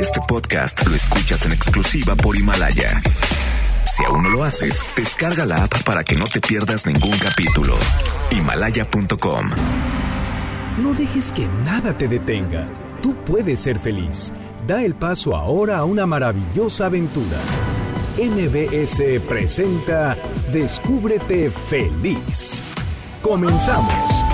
Este podcast lo escuchas en exclusiva por Himalaya. Si aún no lo haces, descarga la app para que no te pierdas ningún capítulo. Himalaya.com. No dejes que nada te detenga. Tú puedes ser feliz. Da el paso ahora a una maravillosa aventura. MBS presenta Descúbrete feliz. Comenzamos.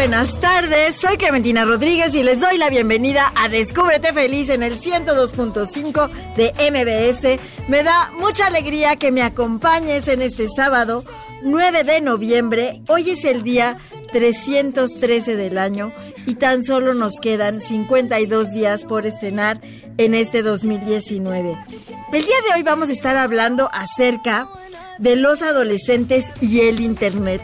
Buenas tardes. Soy Clementina Rodríguez y les doy la bienvenida a Descúbrete Feliz en el 102.5 de MBS. Me da mucha alegría que me acompañes en este sábado 9 de noviembre. Hoy es el día 313 del año y tan solo nos quedan 52 días por estrenar en este 2019. El día de hoy vamos a estar hablando acerca de los adolescentes y el Internet.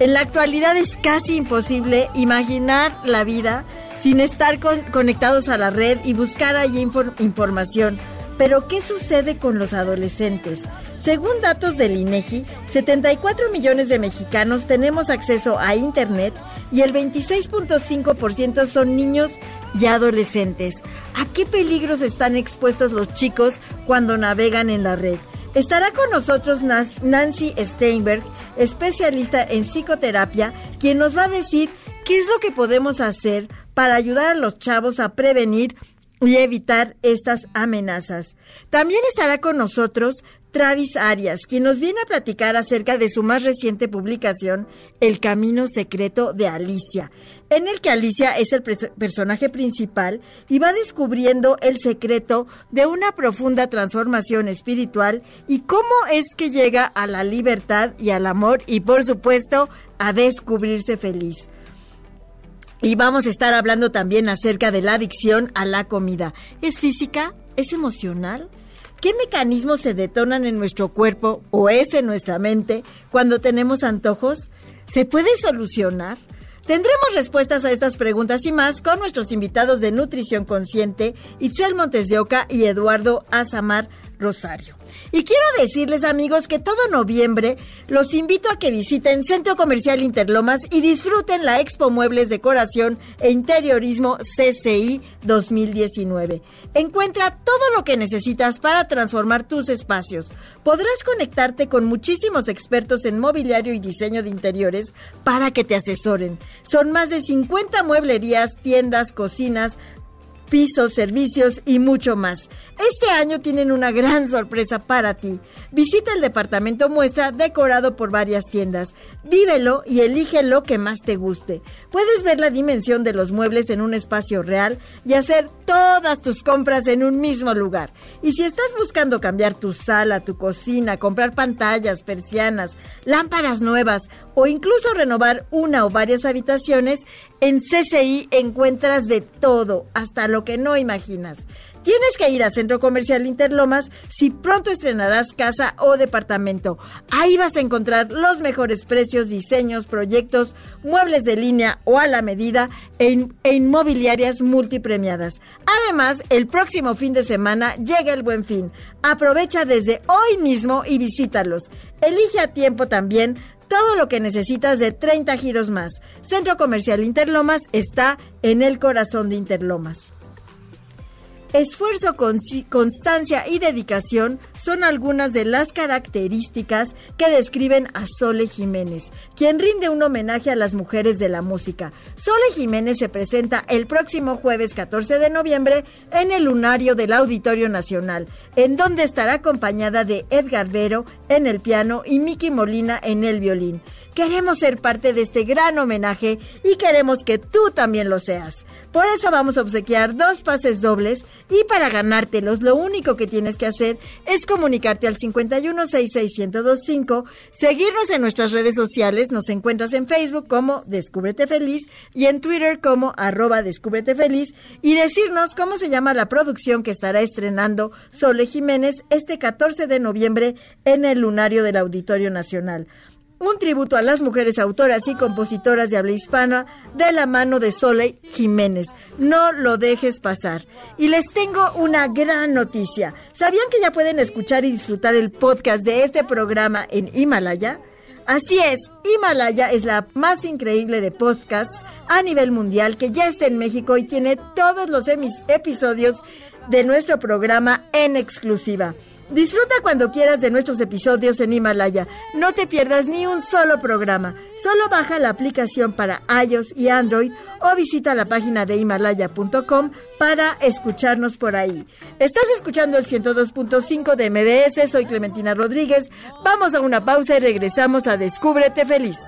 En la actualidad es casi imposible imaginar la vida sin estar conectados a la red y buscar allí información. Pero ¿qué sucede con los adolescentes? Según datos del INEGI, 74 millones de mexicanos tenemos acceso a Internet y el 26.5% son niños y adolescentes. ¿A qué peligros están expuestos los chicos cuando navegan en la red? Estará con nosotros Nancy Steinberg, especialista en psicoterapia, quien nos va a decir qué es lo que podemos hacer para ayudar a los chavos a prevenir y evitar estas amenazas. También estará con nosotros Travis Arias, quien nos viene a platicar acerca de su más reciente publicación, El Camino Secreto de Alicia, en el que Alicia es el personaje principal y va descubriendo el secreto de una profunda transformación espiritual y cómo es que llega a la libertad y al amor y por supuesto a descubrirse feliz. Y vamos a estar hablando también acerca de la adicción a la comida. ¿Es física? ¿Es emocional? ¿Qué mecanismos se detonan en nuestro cuerpo o es en nuestra mente cuando tenemos antojos? ¿Se puede solucionar? Tendremos respuestas a estas preguntas y más con nuestros invitados de Nutrición Consciente, Itzel Montes de Oca y Eduardo Azamar Rosario. Y quiero decirles amigos que todo noviembre los invito a que visiten Centro Comercial Interlomas y disfruten la Expo Muebles Decoración e Interiorismo CCI 2019. Encuentra todo lo que necesitas para transformar tus espacios. Podrás conectarte con muchísimos expertos en mobiliario y diseño de interiores para que te asesoren. Son más de 50 mueblerías, tiendas, cocinas, pisos, servicios y mucho más. Este año tienen una gran sorpresa para ti. Visita el departamento muestra decorado por varias tiendas. Vívelo y elige lo que más te guste. Puedes ver la dimensión de los muebles en un espacio real y hacer todas tus compras en un mismo lugar. Y si estás buscando cambiar tu sala, tu cocina, comprar pantallas, persianas, lámparas nuevas o incluso renovar una o varias habitaciones, en CCI encuentras de todo, hasta lo que no imaginas. Tienes que ir a Centro Comercial Interlomas si pronto estrenarás casa o departamento. Ahí vas a encontrar los mejores precios, diseños, proyectos, muebles de línea o a la medida e, e, inmobiliarias multipremiadas. Además, el próximo fin de semana llega el buen fin. Aprovecha desde hoy mismo y visítalos. Elige a tiempo también todo lo que necesitas de 30 giros más. Centro Comercial Interlomas está en el corazón de Interlomas. Esfuerzo, constancia y dedicación son algunas de las características que describen a Sole Jiménez, quien rinde un homenaje a las mujeres de la música. Sole Jiménez se presenta el próximo jueves 14 de noviembre en el Lunario del Auditorio Nacional, en donde estará acompañada de Edgar Vero en el piano y Miki Molina en el violín. Queremos ser parte de este gran homenaje y queremos que tú también lo seas. Por eso vamos a obsequiar dos pases dobles y para ganártelos lo único que tienes que hacer es comunicarte al 5166125, seguirnos en nuestras redes sociales, nos encuentras en Facebook como Descúbrete Feliz y en Twitter como arroba Descúbrete Feliz y decirnos cómo se llama la producción que estará estrenando Sole Jiménez este 14 de noviembre en el Lunario del Auditorio Nacional un tributo a las mujeres autoras y compositoras de habla hispana de la mano de Sole Jiménez. No lo dejes pasar. Y les tengo una gran noticia. ¿Sabían que ya pueden escuchar y disfrutar el podcast de este programa en Himalaya? Así es, Himalaya es la más increíble de podcasts a nivel mundial que ya está en México y tiene todos los episodios de nuestro programa en exclusiva. Disfruta cuando quieras de nuestros episodios en Himalaya. No te pierdas ni un solo programa. Solo baja la aplicación para iOS y Android o visita la página de himalaya.com para escucharnos por ahí. Estás escuchando el 102.5 de MBS. Soy Clementina Rodríguez. Vamos a una pausa y regresamos a Descúbrete Feliz.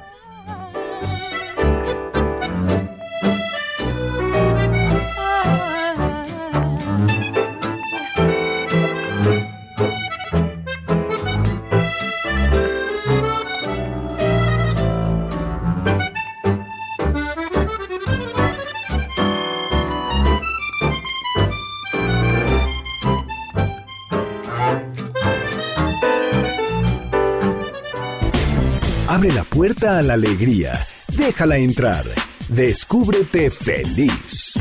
Puerta a la alegría. Déjala entrar. Descúbrete feliz.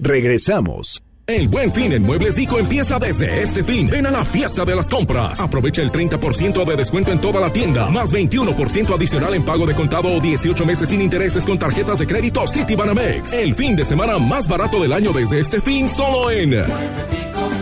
Regresamos. El buen fin en Muebles Dico empieza desde este fin. Ven a la fiesta de las compras. Aprovecha el 30% de descuento en toda la tienda, más 21% adicional en pago de contado o 18 meses sin intereses con tarjetas de crédito Citibanamex. El fin de semana más barato del año desde este fin, solo en Muebles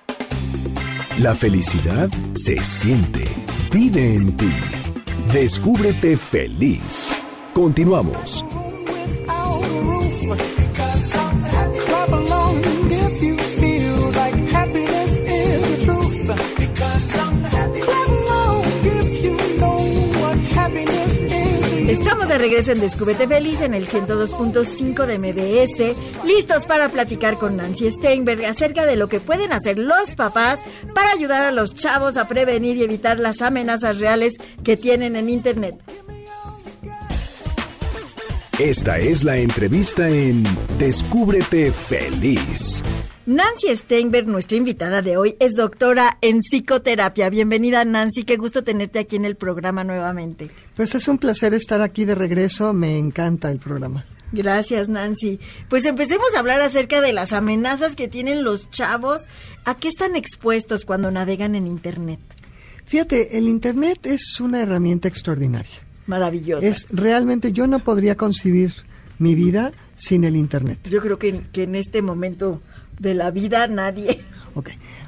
La felicidad se siente, vive en ti. Descúbrete feliz. Continuamos. De regreso en Descúbrete Feliz en el 102.5 de MBS, listos para platicar con Nancy Steinberg acerca de lo que pueden hacer los papás para ayudar a los chavos a prevenir y evitar las amenazas reales que tienen en Internet. Esta es la entrevista en Descúbrete Feliz. Nancy Steinberg, nuestra invitada de hoy, es doctora en psicoterapia. Bienvenida Nancy, qué gusto tenerte aquí en el programa nuevamente. Pues es un placer estar aquí de regreso, me encanta el programa. Gracias Nancy. Pues empecemos a hablar acerca de las amenazas que tienen los chavos. ¿A qué están expuestos cuando navegan en Internet? Fíjate, el Internet es una herramienta extraordinaria. Maravillosa. Es realmente, yo no podría concebir mi vida sin el Internet. Yo creo que, que en este momento de la vida nadie.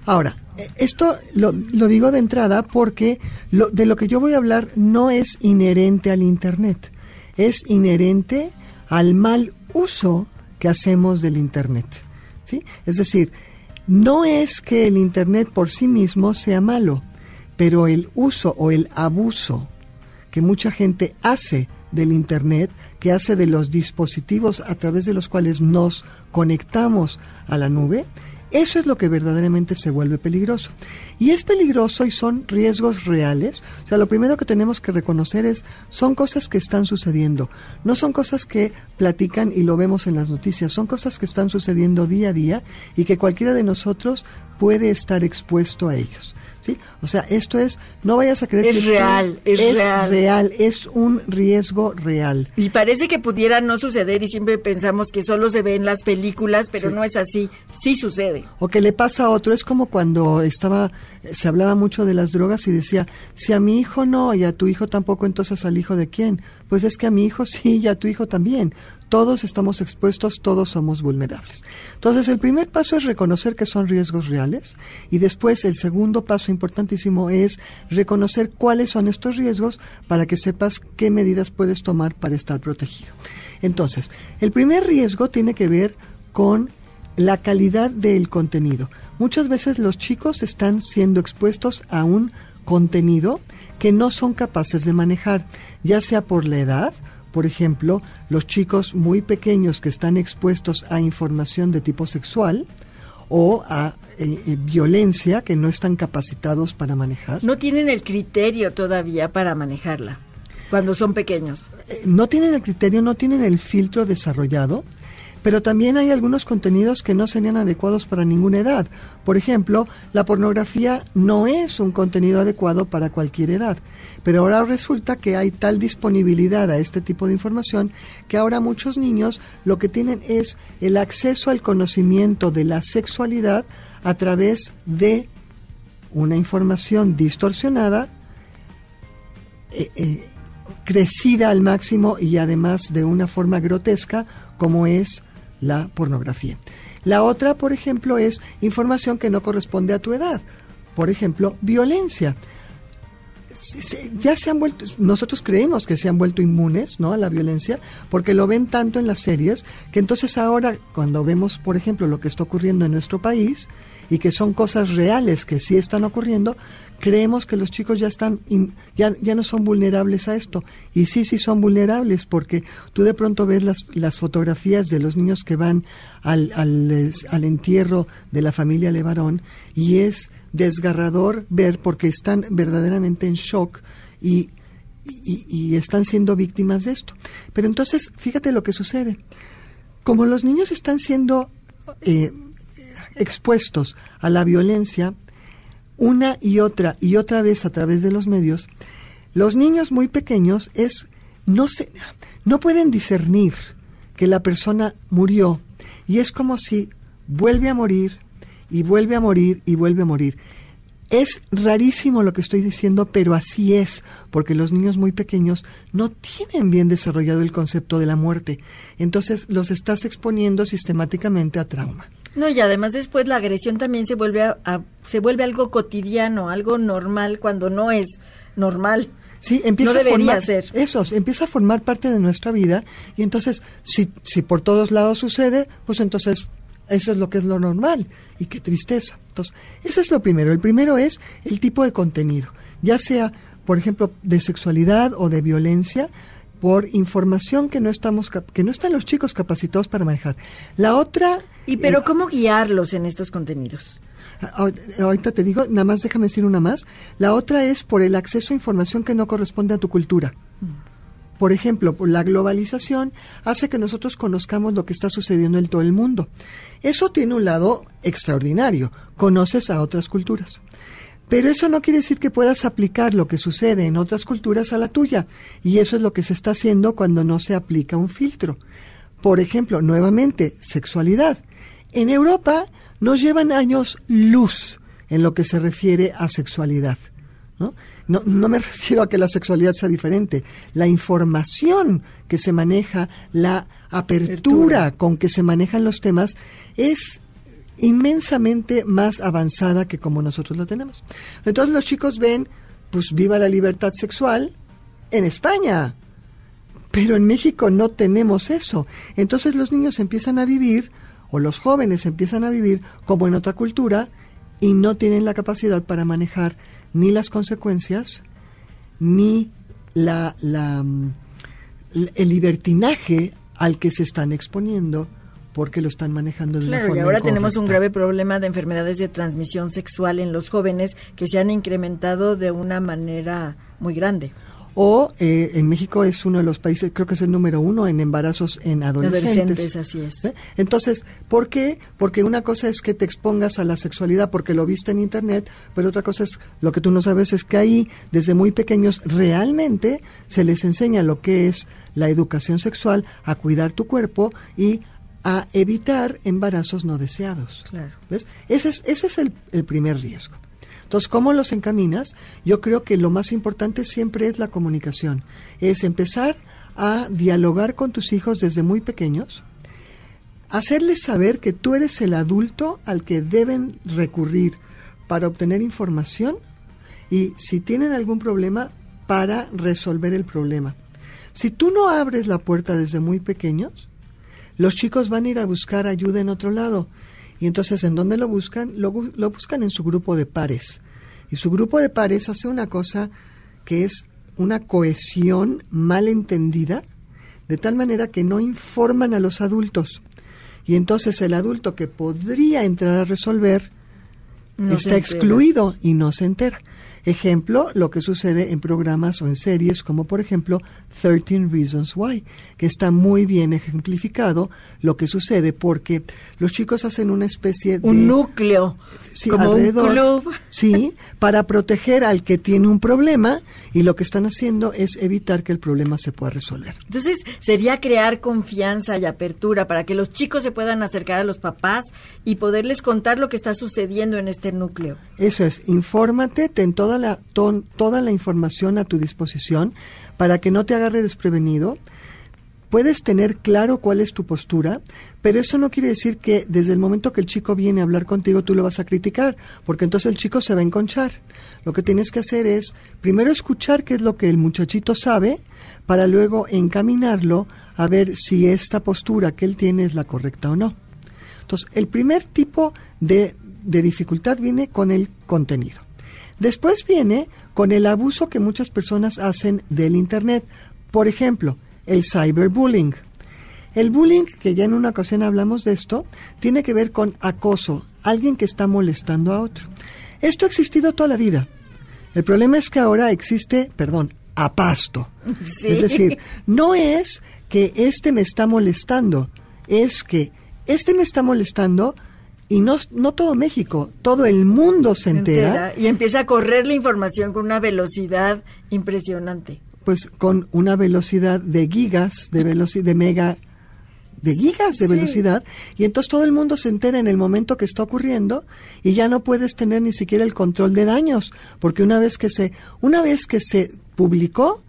Ahora, eh, esto lo, lo digo de entrada porque lo, de lo que yo voy a hablar no es inherente al Internet, es inherente al mal uso que hacemos del Internet. ¿sí? Es decir, no es que el Internet por sí mismo sea malo, pero el uso o el abuso que mucha gente hace del Internet, que hace de los dispositivos a través de los cuales nos conectamos a la nube, Eso es lo que verdaderamente se vuelve peligroso. Y es peligroso y son riesgos reales. O sea, lo primero que tenemos que reconocer es, son cosas que están sucediendo. No son cosas que platican y lo vemos en las noticias, son cosas que están sucediendo día a día y que cualquiera de nosotros puede estar expuesto a ellos. ¿Sí? O sea, esto es, no vayas a creer es que real, es, es real. real, es un riesgo real. Y parece que pudiera no suceder y siempre pensamos que solo se ve en las películas, pero Sí. no es así, sí sucede. O que le pasa a otro, es como cuando estaba, se hablaba mucho de las drogas y decía, si a mi hijo no y a tu hijo tampoco, entonces al hijo de quién? Pues es que a mi hijo sí y a tu hijo también. Todos estamos expuestos, todos somos vulnerables. Entonces el primer paso es reconocer que son riesgos reales y después el segundo paso importantísimo es reconocer cuáles son estos riesgos para que sepas qué medidas puedes tomar para estar protegido. Entonces, el primer riesgo tiene que ver con la calidad del contenido. Muchas veces los chicos están siendo expuestos a un contenido que no son capaces de manejar, ya sea por la edad, por ejemplo, los chicos muy pequeños que están expuestos a información de tipo sexual o a eh, eh, violencia que no están capacitados para manejar. No tienen el criterio todavía para manejarla cuando son pequeños. Eh, no tienen el criterio, no tienen el filtro desarrollado, pero también hay algunos contenidos que no serían adecuados para ninguna edad. Por ejemplo, la pornografía no es un contenido adecuado para cualquier edad, pero ahora resulta que hay tal disponibilidad a este tipo de información que ahora muchos niños lo que tienen es el acceso al conocimiento de la sexualidad a través de una información distorsionada eh, eh, crecida al máximo y además de una forma grotesca como es la pornografía. La otra, por ejemplo, es información que no corresponde a tu edad. Por ejemplo, violencia. Ya se han vuelto, nosotros creemos que se han vuelto inmunes ¿no? a la violencia porque lo ven tanto en las series que entonces ahora cuando vemos, por ejemplo, lo que está ocurriendo en nuestro país y que son cosas reales que sí están ocurriendo, creemos que los chicos ya están ya, ya no son vulnerables a esto. Y sí sí son vulnerables porque tú de pronto ves las, las fotografías de los niños que van al, al, al entierro de la familia Levarón y es desgarrador ver porque están verdaderamente en shock y, y, y están siendo víctimas de esto. Pero entonces fíjate lo que sucede. Como los niños están siendo eh, expuestos a la violencia una y otra y otra vez a través de los medios, los niños muy pequeños es no se no pueden discernir que la persona murió y es como si vuelve a morir y vuelve a morir y vuelve a morir. Es rarísimo lo que estoy diciendo, pero así es, porque los niños muy pequeños no tienen bien desarrollado el concepto de la muerte. Entonces los estás exponiendo sistemáticamente a trauma. No, y además después la agresión también se vuelve a, a- se vuelve algo cotidiano, algo normal cuando no es normal. Sí, empieza no a formar, ser. Eso, empieza a formar parte de nuestra vida y entonces si, si por todos lados sucede, pues entonces eso es lo que es lo normal y qué tristeza. Entonces, eso es lo primero. El primero es el tipo de contenido, ya sea, por ejemplo, de sexualidad o de violencia por información que no estamos que no están los chicos capacitados para manejar. La otra Y pero eh, ¿cómo guiarlos en estos contenidos? Ahor- Ahorita te digo, nada más déjame decir una más. La otra es por el acceso a información que no corresponde a tu cultura. Por ejemplo, por la globalización hace que nosotros conozcamos lo que está sucediendo en todo el mundo. Eso tiene un lado extraordinario. Conoces a otras culturas. Pero eso no quiere decir que puedas aplicar lo que sucede en otras culturas a la tuya. Y eso es lo que se está haciendo cuando no se aplica un filtro. Por ejemplo, nuevamente, sexualidad. En Europa nos llevan años luz en lo que se refiere a sexualidad. ¿no? No, no me refiero a que la sexualidad sea diferente. La información que se maneja, la apertura, Apertura. con que se manejan los temas es inmensamente más avanzada que como nosotros lo tenemos. Entonces los chicos ven, pues viva la libertad sexual en España, pero en México no tenemos eso. Entonces los niños empiezan a vivir, o los jóvenes empiezan a vivir como en otra cultura, y no tienen la capacidad para manejar ni las consecuencias, ni la, la, mm, el libertinaje al que se están exponiendo porque lo están manejando de una Claro, y forma ahora tenemos un grave problema de enfermedades de transmisión sexual en los jóvenes que se han incrementado de una manera muy grande. O eh, en México es uno de los países, creo que es el número uno en embarazos en adolescentes. Adolescentes, así es. ¿Eh? Entonces, ¿por qué? Porque una cosa es que te expongas a la sexualidad porque lo viste en internet, pero otra cosa es lo que tú no sabes es que ahí, desde muy pequeños, realmente se les enseña lo que es la educación sexual, a cuidar tu cuerpo y a evitar embarazos no deseados. Claro. ¿Ves? Ese es, ese es el, el primer riesgo. Entonces, ¿cómo los encaminas? Yo creo que lo más importante siempre es la comunicación. Es empezar a dialogar con tus hijos desde muy pequeños, hacerles saber que tú eres el adulto al que deben recurrir para obtener información y si tienen algún problema, para resolver el problema. Si tú no abres la puerta desde muy pequeños, los chicos van a ir a buscar ayuda en otro lado. Y entonces, ¿en dónde lo buscan? Lo, lo buscan en su grupo de pares. Y su grupo de pares hace una cosa que es una cohesión mal entendida, de tal manera que no informan a los adultos. Y entonces el adulto que podría entrar a resolver No está excluido y no se entera. Ejemplo, lo que sucede en programas o en series como por ejemplo 13 Reasons Why, que está muy bien ejemplificado lo que sucede porque los chicos hacen una especie de Un núcleo, Sí, como alrededor, un club. Sí, para proteger al que tiene un problema y lo que están haciendo es evitar que el problema se pueda resolver. Entonces, sería crear confianza y apertura para que los chicos se puedan acercar a los papás y poderles contar lo que está sucediendo en este núcleo. Eso es, infórmate, ten toda toda la información a tu disposición para que no te agarre desprevenido. Puedes tener claro cuál es tu postura, pero eso no quiere decir que desde el momento que el chico viene a hablar contigo tú lo vas a criticar, porque entonces el chico se va a enconchar. Lo que tienes que hacer es primero escuchar qué es lo que el muchachito sabe, para luego encaminarlo a ver si esta postura que él tiene es la correcta o no. Entonces, el primer tipo de dificultad viene con el contenido. Después viene con el abuso que muchas personas hacen del Internet. Por ejemplo, el cyberbullying. El bullying, que ya en una ocasión hablamos de esto, tiene que ver con acoso, alguien que está molestando a otro. Esto ha existido toda la vida. El problema es que ahora existe, perdón, a pasto. Sí. Es decir, no es que este me está molestando, es que este me está molestando y no, no todo México, todo el mundo se entera, entera, y empieza a correr la información con una velocidad impresionante. pues con una velocidad de gigas, de velocidad, de mega, de gigas de Sí. velocidad, y entonces todo el mundo se entera en el momento que está ocurriendo y ya no puedes tener ni siquiera el control de daños, porque una vez que se, una vez que se publicó,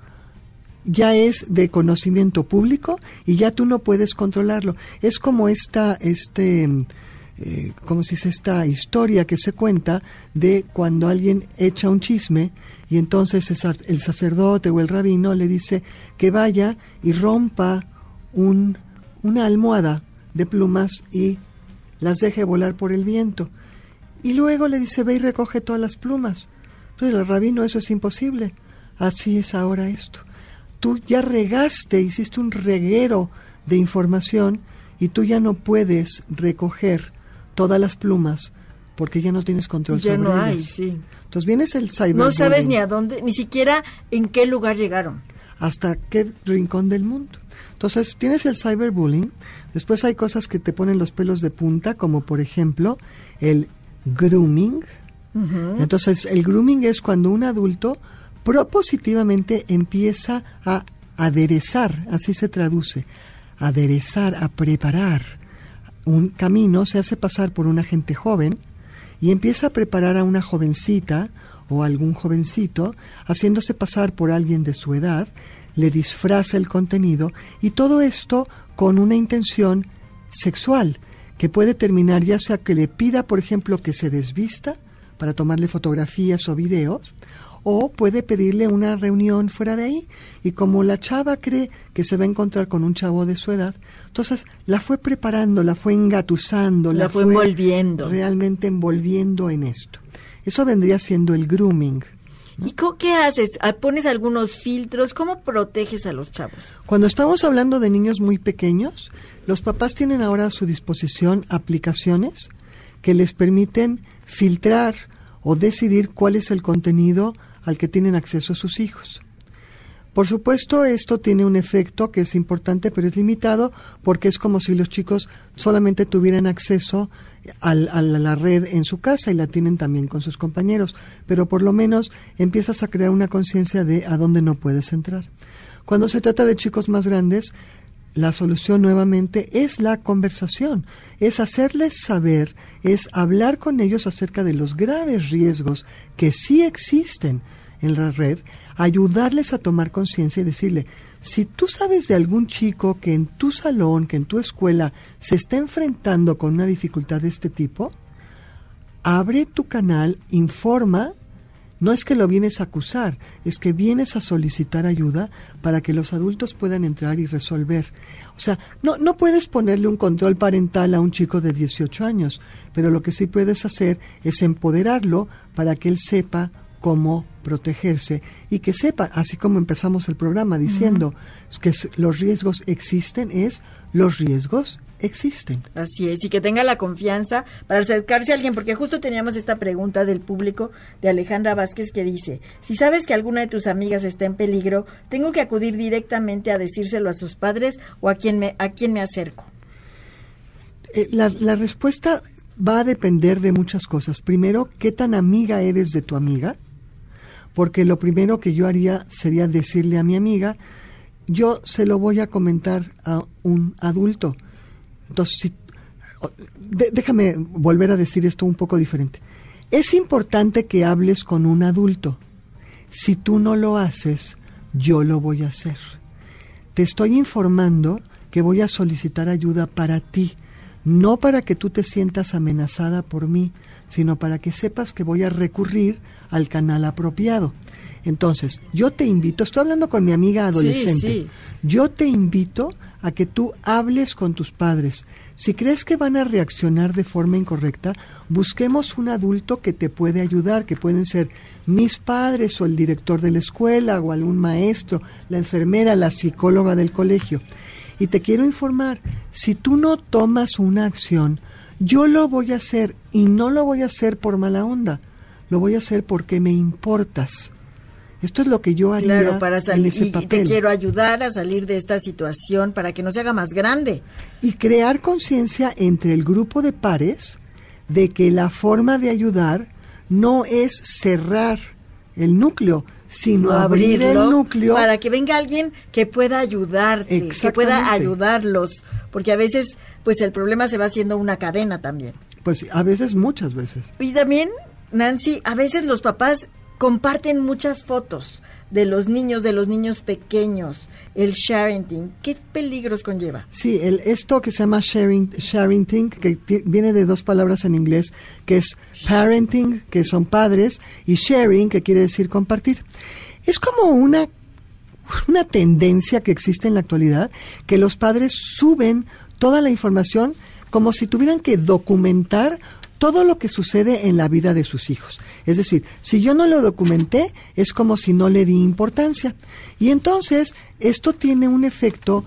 ya es de conocimiento público y ya tú no puedes controlarlo. Es como esta, este, eh, como si es esta historia que se cuenta de cuando alguien echa un chisme y entonces el sac- el sacerdote o el rabino le dice que vaya y rompa un, una almohada de plumas y las deje volar por el viento. Y luego le dice, ve y recoge todas las plumas. Entonces el rabino, eso es imposible. Así es ahora esto. Tú ya regaste, hiciste un reguero de información y tú ya no puedes recoger todas las plumas porque ya no tienes control Ya sobre no hay, sí. Entonces vienes el cyber No sabes ni a dónde, ni siquiera en qué lugar llegaron. hasta qué rincón del mundo. Entonces, tienes el cyberbullying, después hay cosas que te ponen los pelos de punta, como por ejemplo el grooming. Entonces, el grooming es cuando un adulto propositivamente empieza a aderezar, así se traduce, aderezar, a preparar un camino, se hace pasar por una gente joven y empieza a preparar a una jovencita o algún jovencito, haciéndose pasar por alguien de su edad, le disfraza el contenido y todo esto con una intención sexual que puede terminar ya sea que le pida, por ejemplo, que se desvista para tomarle fotografías o videos, o puede pedirle una reunión fuera de ahí y como la chava cree que se va a encontrar con un chavo de su edad, entonces la fue preparando, la fue engatusando, La fue envolviendo. realmente envolviendo en esto. Eso vendría siendo el grooming. ¿Y qué haces? Ah, ¿Pones algunos filtros? ¿Cómo proteges a los chavos? Cuando estamos hablando de niños muy pequeños, los papás tienen ahora a su disposición aplicaciones que les permiten filtrar o decidir cuál es el contenido al que tienen acceso sus hijos. Por supuesto, esto tiene un efecto que es importante, pero es limitado porque es como si los chicos solamente tuvieran acceso a la red en su casa y la tienen también con sus compañeros, pero por lo menos empiezas a crear una conciencia de a dónde no puedes entrar. Cuando se trata de chicos más grandes, la solución nuevamente es la conversación, es hacerles saber, es hablar con ellos acerca de los graves riesgos que sí existen en la red, ayudarles a tomar conciencia y decirle, si tú sabes de algún chico que en tu salón, que en tu escuela se está enfrentando con una dificultad de este tipo, abre tu canal, informa, no es que lo vienes a acusar, es que vienes a solicitar ayuda para que los adultos puedan entrar y resolver. O sea, no, no puedes ponerle un control parental a un chico de 18 años, pero lo que sí puedes hacer es empoderarlo para que él sepa cómo protegerse y que sepa, así como empezamos el programa diciendo que los riesgos existen, es los riesgos existen. Así es, y que tenga la confianza para acercarse a alguien, porque justo teníamos esta pregunta del público de Alejandra Vázquez que dice, si sabes que alguna de tus amigas está en peligro, ¿tengo que acudir directamente a decírselo a sus padres o a quién me, a quién me acerco? Eh, la, la respuesta va a depender de muchas cosas. Primero, ¿qué tan amiga eres de tu amiga? porque lo primero que yo haría sería decirle a mi amiga, yo se lo voy a comentar a un adulto. Entonces, déjame volver a decir esto un poco diferente. Es importante que hables con un adulto. Si tú no lo haces, yo lo voy a hacer. Te estoy informando que voy a solicitar ayuda para ti, no para que tú te sientas amenazada por mí, sino para que sepas que voy a recurrir al canal apropiado. Entonces, yo te invito, estoy hablando con mi amiga adolescente, yo te invito a que tú hables con tus padres. Si crees que van a reaccionar de forma incorrecta, busquemos un adulto que te puede ayudar, que pueden ser mis padres o el director de la escuela o algún maestro, la enfermera, la psicóloga del colegio. Y te quiero informar, si tú no tomas una acción, yo lo voy a hacer y no lo voy a hacer por mala onda, lo voy a hacer porque me importas. Esto es lo que yo haría claro, para salir, y te quiero ayudar a salir de esta situación para que no se haga más grande. Y crear conciencia entre el grupo de pares de que la forma de ayudar no es cerrar el núcleo, sino abrir el núcleo para que venga alguien que pueda ayudarte, que pueda ayudarlos, porque a veces pues el problema se va haciendo una cadena también. Pues a veces, muchas veces. Y también, Nancy, a veces los papás comparten muchas fotos de los niños, de los niños pequeños, el sharing, ¿qué peligros conlleva? Sí, el, esto que se llama sharing, sharing que viene de dos palabras en inglés, que es parenting, que son padres, y sharing, que quiere decir compartir. Es como una una tendencia que existe en la actualidad, que los padres suben toda la información como si tuvieran que documentar todo lo que sucede en la vida de sus hijos. Es decir, si yo no lo documenté, es como si no le di importancia. Y entonces, esto tiene un efecto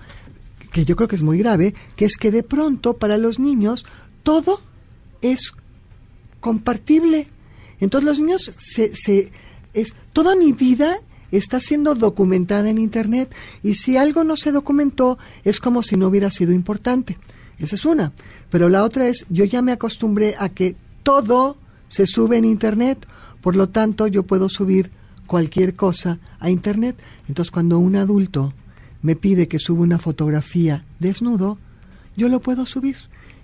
que yo creo que es muy grave, que es que de pronto para los niños todo es compartible. Entonces los niños se, se es toda mi vida está siendo documentada en Internet y si algo no se documentó es como si no hubiera sido importante. Esa es una. Pero la otra es, yo ya me acostumbré a que todo se sube en Internet, por lo tanto yo puedo subir cualquier cosa a Internet. Entonces cuando un adulto me pide que suba una fotografía desnudo, yo lo puedo subir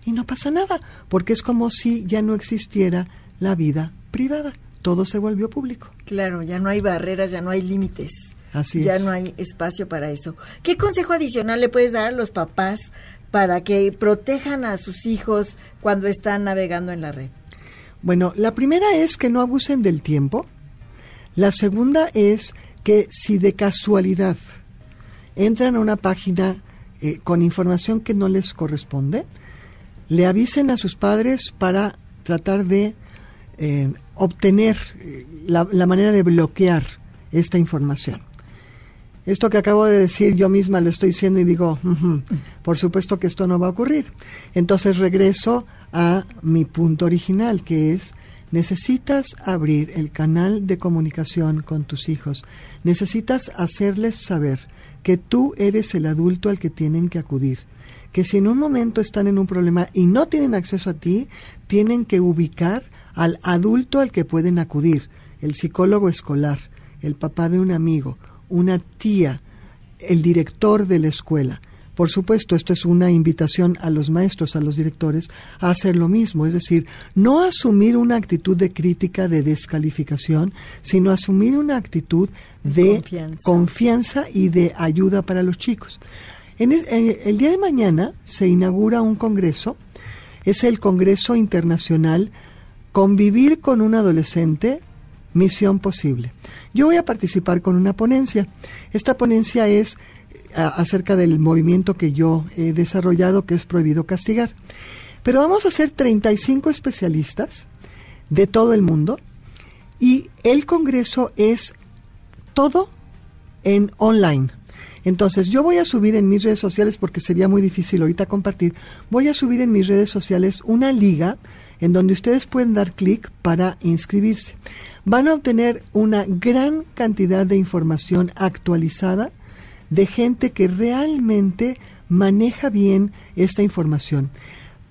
y no pasa nada, porque es como si ya no existiera la vida privada todo se volvió público. Claro, ya no hay barreras, ya no hay límites. Así ya no hay espacio para eso. ¿Qué consejo adicional le puedes dar a los papás para que protejan a sus hijos cuando están navegando en la red? Bueno, la primera es que no abusen del tiempo. La segunda es que si de casualidad entran a una página eh, con información que no les corresponde, le avisen a sus padres para tratar de eh, obtener eh, la, la manera de bloquear esta información. Esto que acabo de decir yo misma lo estoy diciendo y digo, "Ujú, por supuesto que esto no va a ocurrir. Entonces regreso a mi punto original, que es, necesitas abrir el canal de comunicación con tus hijos. Necesitas hacerles saber que tú eres el adulto al que tienen que acudir. Que si en un momento están en un problema y no tienen acceso a ti, tienen que ubicar al adulto al que pueden acudir, el psicólogo escolar, el papá de un amigo, una tía, el director de la escuela. Por supuesto, esto es una invitación a los maestros, a los directores, a hacer lo mismo, es decir, no asumir una actitud de crítica, de descalificación, sino asumir una actitud de Confianza. confianza y de ayuda para los chicos. En el, eh, el día de mañana se inaugura un congreso, es el Congreso Internacional Convivir con un adolescente, misión posible. Yo voy a participar con una ponencia. Esta ponencia es acerca del movimiento que yo he desarrollado, que es prohibido castigar. Pero vamos a ser 35 especialistas de todo el mundo y el Congreso es todo en online. Entonces, yo voy a subir en mis redes sociales, porque sería muy difícil ahorita compartir, voy a subir en mis redes sociales una liga en donde ustedes pueden dar clic para inscribirse. Van a obtener una gran cantidad de información actualizada de gente que realmente maneja bien esta información,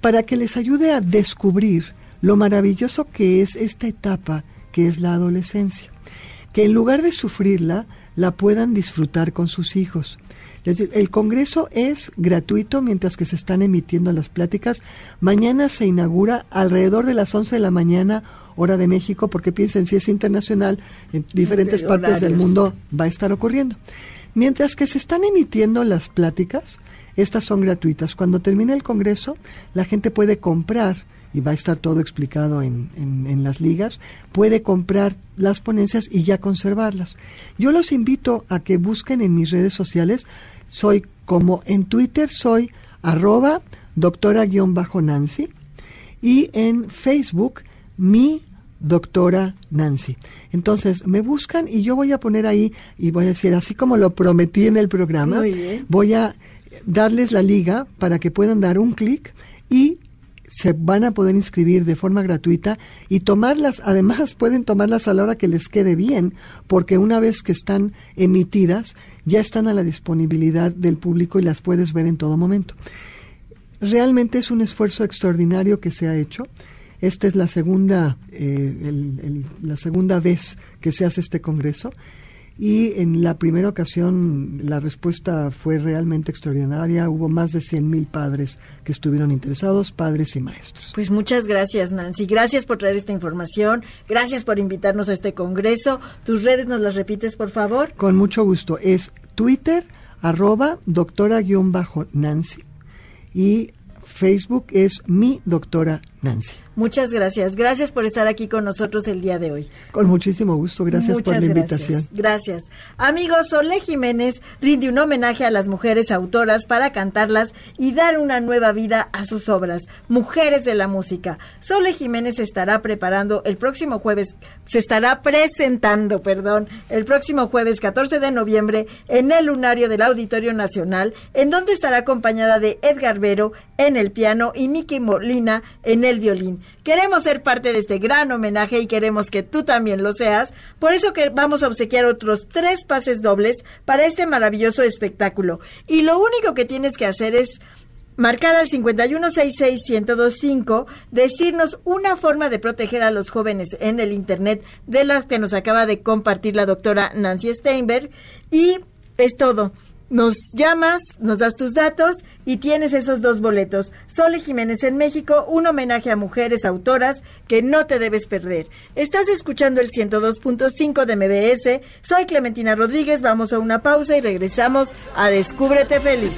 para que les ayude a descubrir lo maravilloso que es esta etapa que es la adolescencia que en lugar de sufrirla, la puedan disfrutar con sus hijos. El Congreso es gratuito mientras que se están emitiendo las pláticas. Mañana se inaugura alrededor de las 11 de la mañana, hora de México, porque piensen, si es internacional, en diferentes partes del mundo va a estar ocurriendo. Mientras que se están emitiendo las pláticas, estas son gratuitas. Cuando termine el Congreso, la gente puede comprar y va a estar todo explicado en, en- las ligas, puede comprar las ponencias y ya conservarlas. Yo los invito a que busquen en mis redes sociales, soy como en Twitter soy arroba doctora-nancy y en Facebook mi doctora Nancy. Entonces me buscan y yo voy a poner ahí y voy a decir, así como lo prometí en el programa, voy a darles la liga para que puedan dar un clic y se van a poder inscribir de forma gratuita y tomarlas, además pueden tomarlas a la hora que les quede bien, porque una vez que están emitidas, ya están a la disponibilidad del público y las puedes ver en todo momento. Realmente es un esfuerzo extraordinario que se ha hecho. Esta es la segunda, eh, el- el- la segunda vez que se hace este congreso y en la primera ocasión la respuesta fue realmente extraordinaria. Hubo más de 100 mil padres que estuvieron interesados, padres y maestros. Pues muchas gracias, Nancy. Gracias por traer esta información. Gracias por invitarnos a este congreso. Tus redes nos las repites, por favor. Con mucho gusto. Es Twitter, arroba doctora-nancy y Facebook es mi doctora Nancy. Muchas gracias. Gracias por estar aquí con nosotros el día de hoy. Con muchísimo gusto. Gracias por la gracias. invitación. Gracias. Amigos, Solé Jiménez rinde un homenaje a las mujeres autoras para cantarlas y dar una nueva vida a sus obras. Mujeres de la música. Sole Jiménez estará preparando el próximo jueves, se estará presentando, perdón, el próximo jueves 14 de noviembre en el lunario del Auditorio Nacional, en donde estará acompañada de Edgar Vero en el piano y Miki Molina en el violín. Queremos ser parte de este gran homenaje y queremos que tú también lo seas. Por eso que vamos a obsequiar otros tres pases dobles para este maravilloso espectáculo. Y lo único que tienes que hacer es marcar al 5166-1025, decirnos una forma de proteger a los jóvenes en el Internet de las que nos acaba de compartir la doctora Nancy Steinberg. Y es todo. Nos llamas, nos das tus datos y tienes esos dos boletos. Sole Jiménez en México, un homenaje a mujeres autoras que no te debes perder. Estás escuchando el 102.5 de MBS. Soy Clementina Rodríguez. Vamos a una pausa y regresamos a Descúbrete Feliz.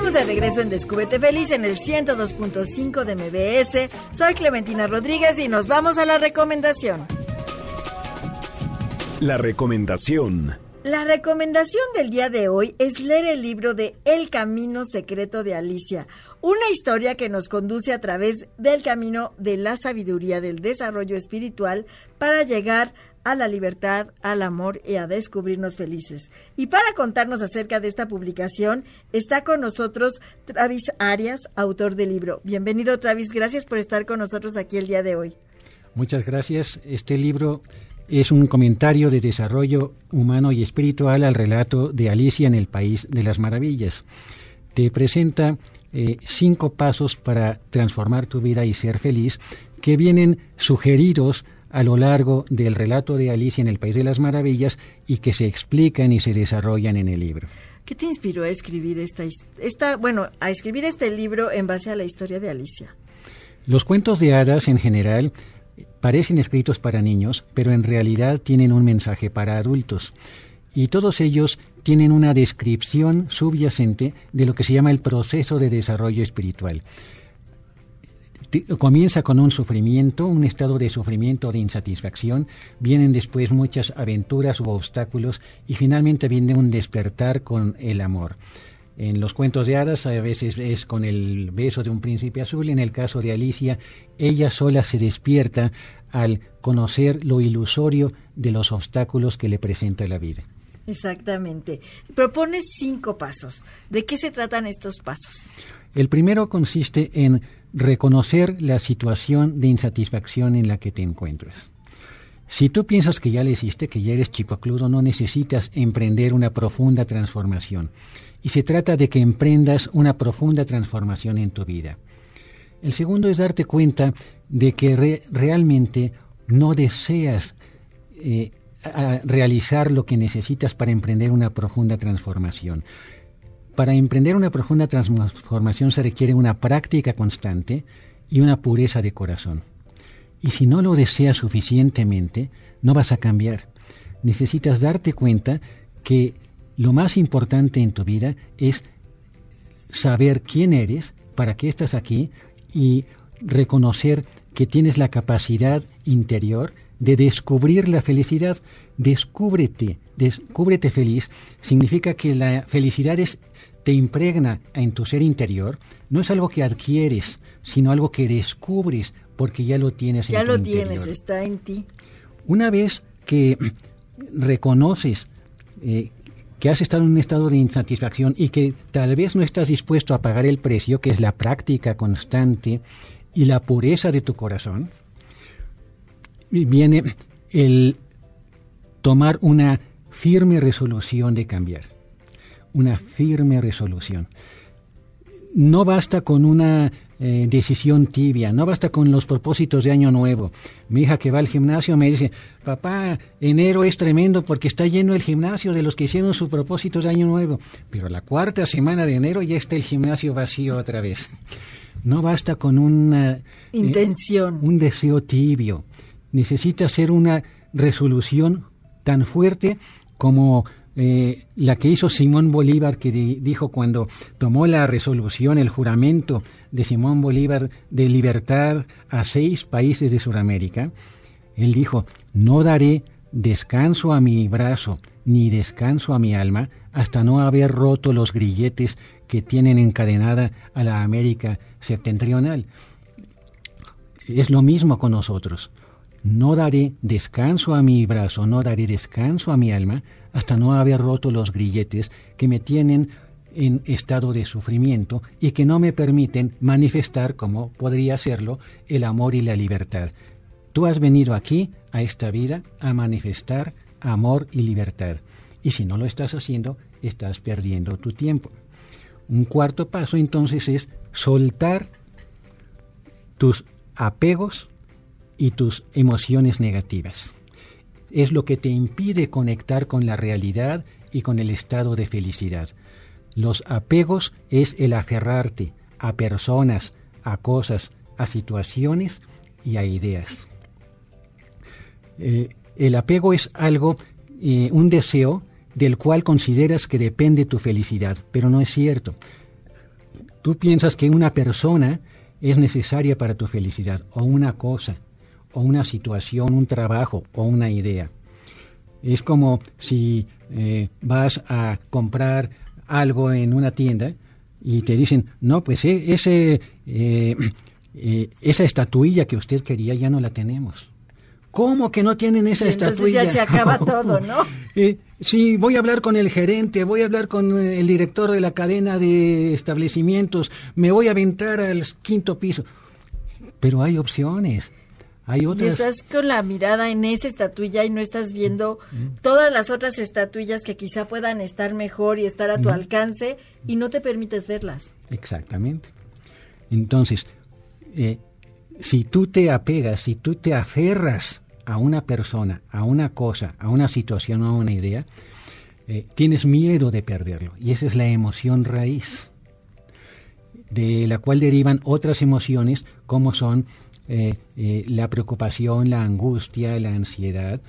Estamos de regreso en Descúbrete Feliz en el 102.5 de MBS. Soy Clementina Rodríguez y nos vamos a la recomendación. La recomendación. La recomendación del día de hoy es leer el libro de El Camino Secreto de Alicia, una historia que nos conduce a través del camino de la sabiduría del desarrollo espiritual para llegar a la libertad, al amor y a descubrirnos felices. Y para contarnos acerca de esta publicación está con nosotros Travis Arias, autor del libro. Bienvenido Travis, gracias por estar con nosotros aquí el día de hoy. Muchas gracias. Este libro es un comentario de desarrollo humano y espiritual al relato de Alicia en el País de las Maravillas. Te presenta eh, cinco pasos para transformar tu vida y ser feliz que vienen sugeridos a lo largo del relato de Alicia en el País de las Maravillas y que se explican y se desarrollan en el libro. ¿Qué te inspiró a escribir esta, esta bueno, a escribir este libro en base a la historia de Alicia? Los cuentos de hadas en general parecen escritos para niños, pero en realidad tienen un mensaje para adultos. Y todos ellos tienen una descripción subyacente de lo que se llama el proceso de desarrollo espiritual. Comienza con un sufrimiento, un estado de sufrimiento, de insatisfacción, vienen después muchas aventuras u obstáculos y finalmente viene un despertar con el amor. En los cuentos de hadas a veces es con el beso de un príncipe azul, en el caso de Alicia, ella sola se despierta al conocer lo ilusorio de los obstáculos que le presenta la vida. Exactamente. Propones cinco pasos. ¿De qué se tratan estos pasos? El primero consiste en reconocer la situación de insatisfacción en la que te encuentras. Si tú piensas que ya le hiciste, que ya eres chipocludo, no necesitas emprender una profunda transformación. Y se trata de que emprendas una profunda transformación en tu vida. El segundo es darte cuenta de que realmente no deseas eh, realizar lo que necesitas para emprender una profunda transformación. Para emprender una profunda transformación se requiere una práctica constante y una pureza de corazón. Y si no lo deseas suficientemente, no vas a cambiar. Necesitas darte cuenta que lo más importante en tu vida es saber quién eres, para qué estás aquí y reconocer que tienes la capacidad interior de descubrir la felicidad. Descúbrete, descúbrete feliz. Significa que la felicidad es, te impregna en tu ser interior. No es algo que adquieres, sino algo que descubres porque ya lo tienes ya en tu lo tienes, está en ti. Una vez que reconoces eh, que has estado en un estado de insatisfacción y que tal vez no estás dispuesto a pagar el precio, que es la práctica constante y la pureza de tu corazón, viene el tomar una firme resolución de cambiar. Una firme resolución. No basta con una eh, decisión tibia, no basta con los propósitos de año nuevo. Mi hija que va al gimnasio me dice, papá, enero es tremendo porque está lleno el gimnasio de los que hicieron sus propósitos de año nuevo, pero la cuarta semana de enero ya está el gimnasio vacío otra vez. No basta con una eh, intención, un deseo tibio necesita ser una resolución tan fuerte como eh, la que hizo Simón Bolívar, que dijo cuando tomó la resolución, el juramento de Simón Bolívar de libertad a seis países de Sudamérica, él dijo, no daré descanso a mi brazo ni descanso a mi alma hasta no haber roto los grilletes que tienen encadenada a la América septentrional. Es lo mismo con nosotros no daré descanso a mi brazo, no daré descanso a mi alma, hasta no haber roto los grilletes que me tienen en estado de sufrimiento y que no me permiten manifestar, como podría hacerlo, el amor y la libertad. Tú has venido aquí, a esta vida, a manifestar amor y libertad. Y si no lo estás haciendo, estás perdiendo tu tiempo. Un cuarto paso entonces es soltar tus apegos y tus emociones negativas. Es lo que te impide conectar con la realidad y con el estado de felicidad. Los apegos es el aferrarte a personas, a cosas, a situaciones y a ideas. Eh, el apego es algo, eh, un deseo del cual consideras que depende tu felicidad, pero no es cierto. Tú piensas que una persona es necesaria para tu felicidad, o una cosa, o una situación, un trabajo, o una idea. Es como si eh, vas a comprar algo en una tienda y te dicen, no, pues eh, ese, eh, esa estatuilla que usted quería ya no la tenemos. ¿Cómo que no tienen esa estatuilla? ya se acaba todo, ¿no? sí, voy a hablar con el gerente, voy a hablar con el director de la cadena de establecimientos, me voy a aventar al quinto piso. Pero hay opciones. Hay otras... Y estás con la mirada en esa estatuilla y no estás viendo todas las otras estatuillas que quizá puedan estar mejor y estar a tu alcance y no te permites verlas. Exactamente. Entonces, eh, si tú te apegas, si tú te aferras a una persona, a una cosa, a una situación o a una idea, eh, tienes miedo de perderlo. Y esa es la emoción raíz, de la cual derivan otras emociones como son eh, eh, la preocupación, la angustia, la ansiedad.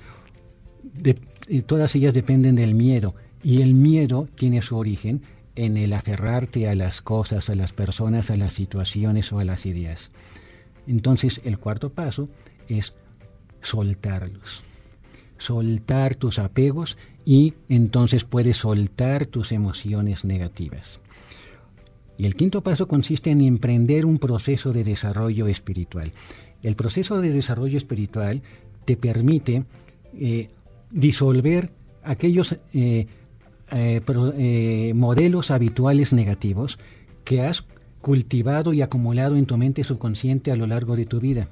todas ellas dependen del miedo. Y el miedo tiene su origen en el aferrarte a las cosas, a las personas, a las situaciones o a las ideas. Entonces el cuarto paso es soltarlos. Soltar tus apegos y entonces puedes soltar tus emociones negativas. Y el quinto paso consiste en emprender un proceso de desarrollo espiritual. El proceso de desarrollo espiritual te permite eh, disolver aquellos eh, eh, modelos habituales negativos que has cultivado y acumulado en tu mente subconsciente a lo largo de tu vida.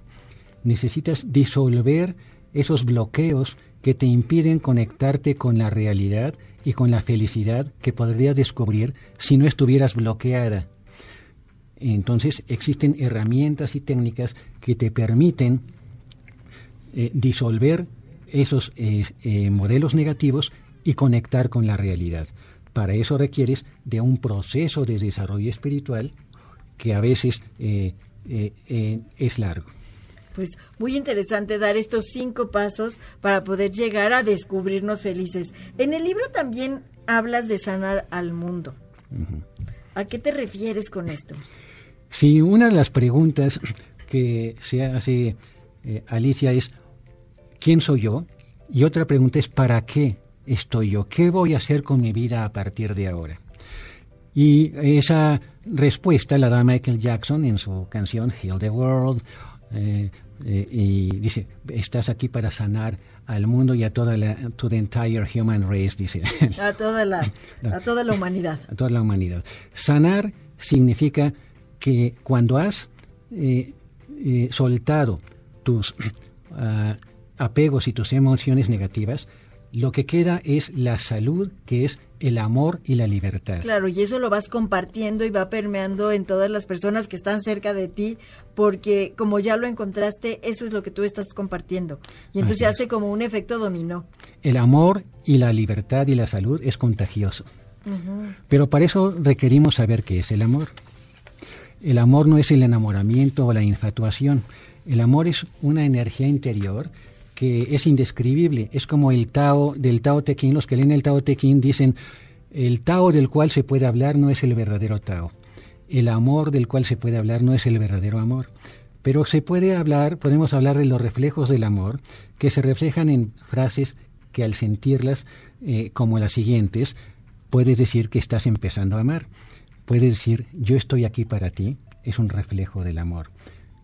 Necesitas disolver esos bloqueos que te impiden conectarte con la realidad y con la felicidad que podrías descubrir si no estuvieras bloqueada. Entonces existen herramientas y técnicas que te permiten eh, disolver esos eh, eh, modelos negativos y conectar con la realidad. Para eso requieres de un proceso de desarrollo espiritual que a veces es largo. Pues muy interesante dar estos cinco pasos para poder llegar a descubrirnos felices. En el libro también hablas de sanar al mundo. ¿A qué te refieres con esto? Sí, una de las preguntas que se hace Alicia es, ¿quién soy yo? Y otra pregunta es, ¿para qué estoy yo? ¿Qué voy a hacer con mi vida a partir de ahora? Y esa respuesta la da Michael Jackson en su canción Heal the World. Eh, eh, y dice, estás aquí para sanar al mundo y a toda la to the entire human race, dice. A toda la, a toda la humanidad. A toda la humanidad. Sanar significa que cuando has eh, soltado tus ah, apegos y tus emociones negativas, lo que queda es la salud, que es el amor y la libertad. Claro, y eso lo vas compartiendo y va permeando en todas las personas que están cerca de ti, porque como ya lo encontraste, eso es lo que tú estás compartiendo. Y entonces hace como un efecto dominó. El amor y la libertad y la salud es contagioso. Pero para eso requerimos saber qué es el amor. El amor no es el enamoramiento o la infatuación. El amor es una energía interior que es indescribible. Es como el Tao del Tao Te. Los que leen el Tao Te dicen, el Tao del cual se puede hablar no es el verdadero Tao. El amor del cual se puede hablar no es el verdadero amor. Pero se puede hablar, podemos hablar de los reflejos del amor, que se reflejan en frases que al sentirlas, eh, como las siguientes, puedes decir que estás empezando a amar. Puedes decir, yo estoy aquí para ti, es un reflejo del amor.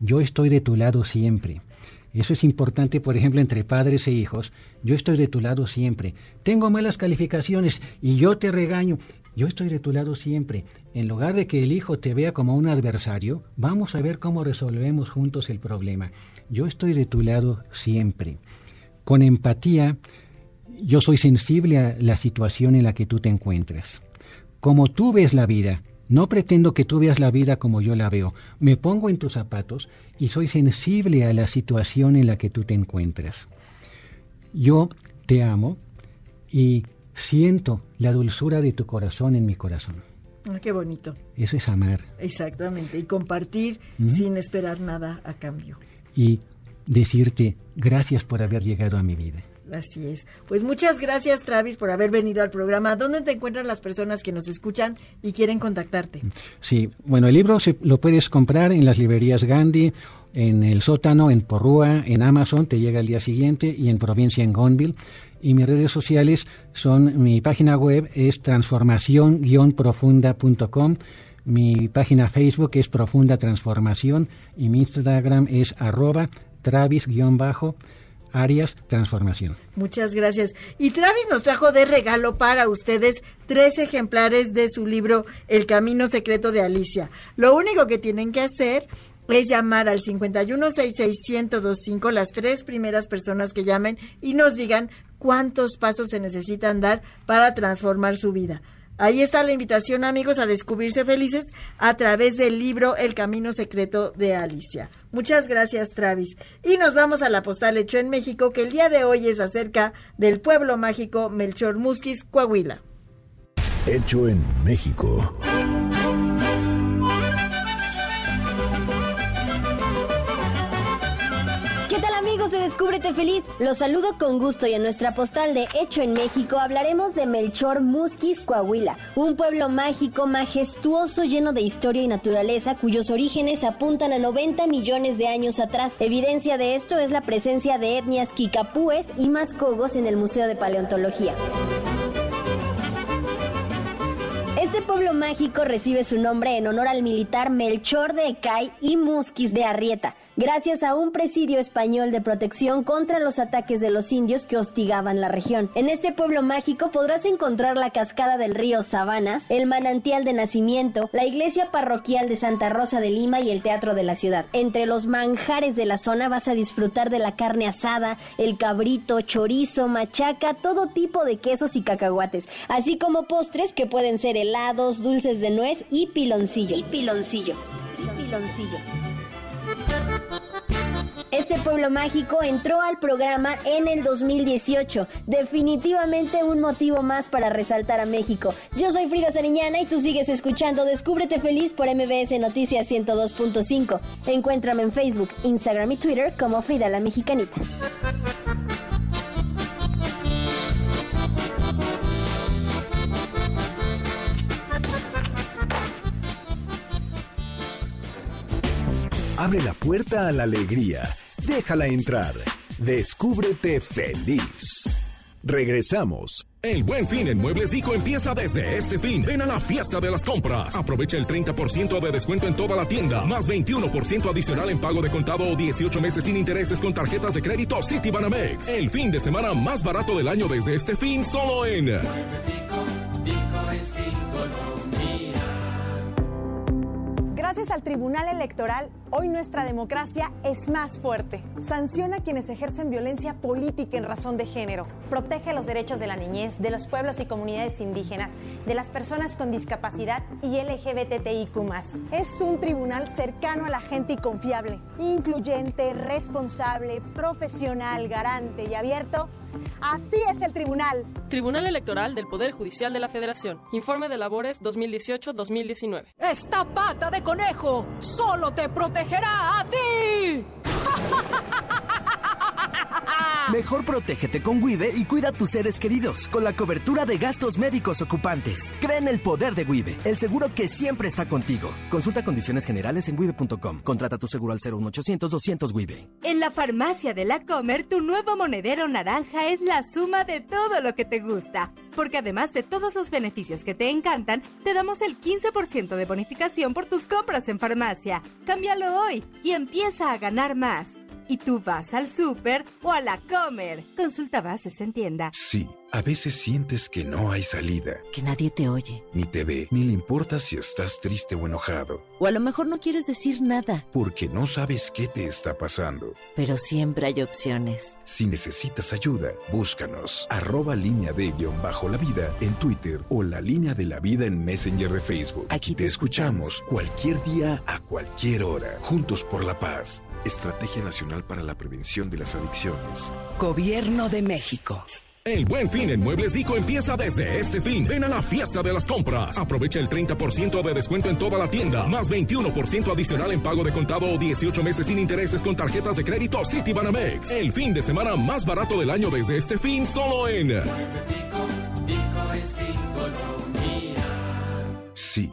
Yo estoy de tu lado siempre. Eso es importante, por ejemplo, entre padres e hijos. Yo estoy de tu lado siempre. Tengo malas calificaciones y yo te regaño. Yo estoy de tu lado siempre. En lugar de que el hijo te vea como un adversario, vamos a ver cómo resolvemos juntos el problema. Yo estoy de tu lado siempre. Con empatía, yo soy sensible a la situación en la que tú te encuentras. Como tú ves la vida, no pretendo que tú veas la vida como yo la veo. Me pongo en tus zapatos y soy sensible a la situación en la que tú te encuentras. yo te amo y siento la dulzura de tu corazón en mi corazón. Ah, qué bonito. Eso es amar. Exactamente, y compartir sin esperar nada a cambio. Y decirte gracias por haber llegado a mi vida. Así es. Pues muchas gracias, Travis, por haber venido al programa. ¿Dónde te encuentran las personas que nos escuchan y quieren contactarte? Sí, bueno, el libro se, lo puedes comprar en las librerías Gandhi, en el sótano, en Porrúa, en Amazon, te llega el día siguiente, y en Provincia, en Gonville. Y mis redes sociales son, mi página web es transformación-profunda.com, mi página Facebook es Profunda Transformación y mi Instagram es arroba travis-bajo Arias Transformación. Muchas gracias. Y Travis nos trajo de regalo para ustedes tres ejemplares de su libro El Camino Secreto de Alicia. Lo único que tienen que hacer es llamar al 5166125 las tres primeras personas que llamen y nos digan cuántos pasos se necesitan dar para transformar su vida. Ahí está la invitación, amigos, a descubrirse felices a través del libro El Camino Secreto de Alicia. Muchas gracias, Travis. Y nos vamos a la postal hecho en México, que el día de hoy es acerca del pueblo mágico Melchor Musquis, Coahuila. Hecho en México. De Descúbrete Feliz, los saludo con gusto y en nuestra postal de Hecho en México hablaremos de Melchor Musquis Coahuila, un pueblo mágico, majestuoso, lleno de historia y naturaleza, cuyos orígenes apuntan a 90 millones de años atrás. Evidencia de esto es la presencia de etnias kikapúes y mascogos en el Museo de Paleontología. Este pueblo mágico recibe su nombre en honor al militar Melchor de Ecay y Musquis de Arrieta, gracias a un presidio español de protección contra los ataques de los indios que hostigaban la región. En este pueblo mágico podrás encontrar la cascada del río Sabanas, el manantial de nacimiento, la iglesia parroquial de Santa Rosa de Lima y el teatro de la ciudad. Entre los manjares de la zona vas a disfrutar de la carne asada, el cabrito, chorizo, machaca, todo tipo de quesos y cacahuates, así como postres que pueden ser helados, dulces de nuez y piloncillo. Y piloncillo. Y piloncillo. Este pueblo mágico entró al programa en el 2018. Definitivamente un motivo más para resaltar a México. Yo soy Frida Sariñana y tú sigues escuchando Descúbrete Feliz por MBS Noticias 102.5. Encuéntrame en Facebook, Instagram y Twitter como Frida la Mexicanita. Abre la puerta a la alegría. Déjala entrar. Descúbrete feliz. Regresamos. El buen fin en Muebles Dico empieza desde este fin. Ven a la fiesta de las compras. Aprovecha el 30% de descuento en toda la tienda, más 21% adicional en pago de contado o 18 meses sin intereses con tarjetas de crédito Citibanamex. El fin de semana más barato del año desde este fin, solo en Muebles Dico, Dico es Gracias al Tribunal Electoral, hoy nuestra democracia es más fuerte. Sanciona a quienes ejercen violencia política en razón de género. Protege los derechos de la niñez, de los pueblos y comunidades indígenas, de las personas con discapacidad y LGBTIQ. Es un tribunal cercano a la gente y confiable, incluyente, responsable, profesional, garante y abierto Así es el tribunal. Tribunal Electoral del Poder Judicial de la Federación. Informe de labores 2018-2019. Esta pata de conejo solo te protegerá a ti. Mejor protégete con Wibe y cuida a tus seres queridos con la cobertura de gastos médicos ocupantes. Cree en el poder de Wibe, el seguro que siempre está contigo. Consulta condiciones generales en wibe.com. Contrata tu seguro al 01800 200 Wibe. En la farmacia de la Comer, tu nuevo monedero naranja es la suma de todo lo que te gusta. Porque además de todos los beneficios que te encantan, te damos el 15% de bonificación por tus compras en farmacia. Cámbialo hoy y empieza a ganar más y tú vas al súper o a la comer. Consulta bases en tienda. Sí, a veces sientes que no hay salida. Que nadie te oye. Ni te ve, ni le importa si estás triste o enojado. O a lo mejor no quieres decir nada. Porque no sabes qué te está pasando. Pero siempre hay opciones. Si necesitas ayuda, búscanos. Arroba línea de guion bajo la vida en Twitter o la línea de la vida en Messenger de Facebook. Aquí te, escuchamos cualquier día a cualquier hora. Juntos por la paz. Estrategia Nacional para la Prevención de las Adicciones. Gobierno de México. El buen fin en Muebles Dico empieza desde este fin. Ven a la fiesta de las compras. Aprovecha el 30% de descuento en toda la tienda, más 21% adicional en pago de contado o 18 meses sin intereses con tarjetas de crédito Citibanamex. El fin de semana más barato del año desde este fin, solo en. Muebles Dico, Dico es Sí.